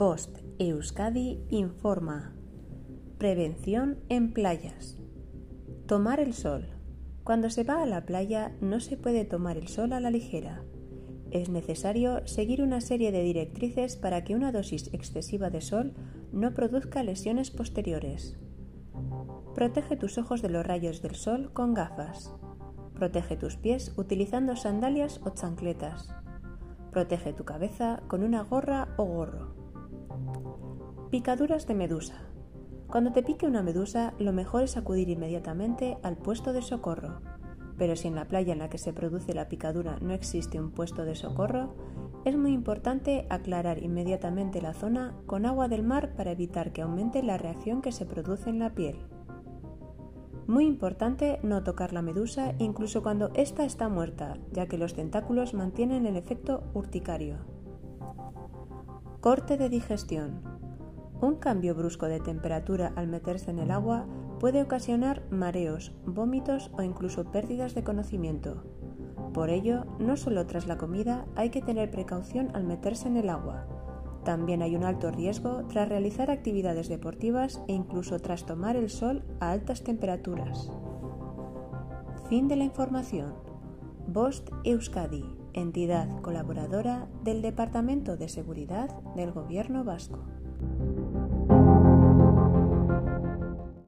Bost Euskadi informa. Prevención en playas. Tomar el sol. Cuando se va a la playa no se puede tomar el sol a la ligera. Es necesario seguir una serie de directrices para que una dosis excesiva de sol no produzca lesiones posteriores. Protege tus ojos de los rayos del sol con gafas. Protege tus pies utilizando sandalias o chancletas. Protege tu cabeza con una gorra o gorro. Picaduras de medusa. Cuando te pique una medusa, lo mejor es acudir inmediatamente al puesto de socorro. Pero si en la playa en la que se produce la picadura no existe un puesto de socorro, es muy importante aclarar inmediatamente la zona con agua del mar para evitar que aumente la reacción que se produce en la piel. Muy importante no tocar la medusa incluso cuando ésta está muerta, ya que los tentáculos mantienen el efecto urticario. Corte de digestión. Un cambio brusco de temperatura al meterse en el agua puede ocasionar mareos, vómitos o incluso pérdidas de conocimiento. Por ello, no solo tras la comida hay que tener precaución al meterse en el agua. También hay un alto riesgo tras realizar actividades deportivas e incluso tras tomar el sol a altas temperaturas. Fin de la información. Bost Euskadi, entidad colaboradora del Departamento de Seguridad del Gobierno Vasco.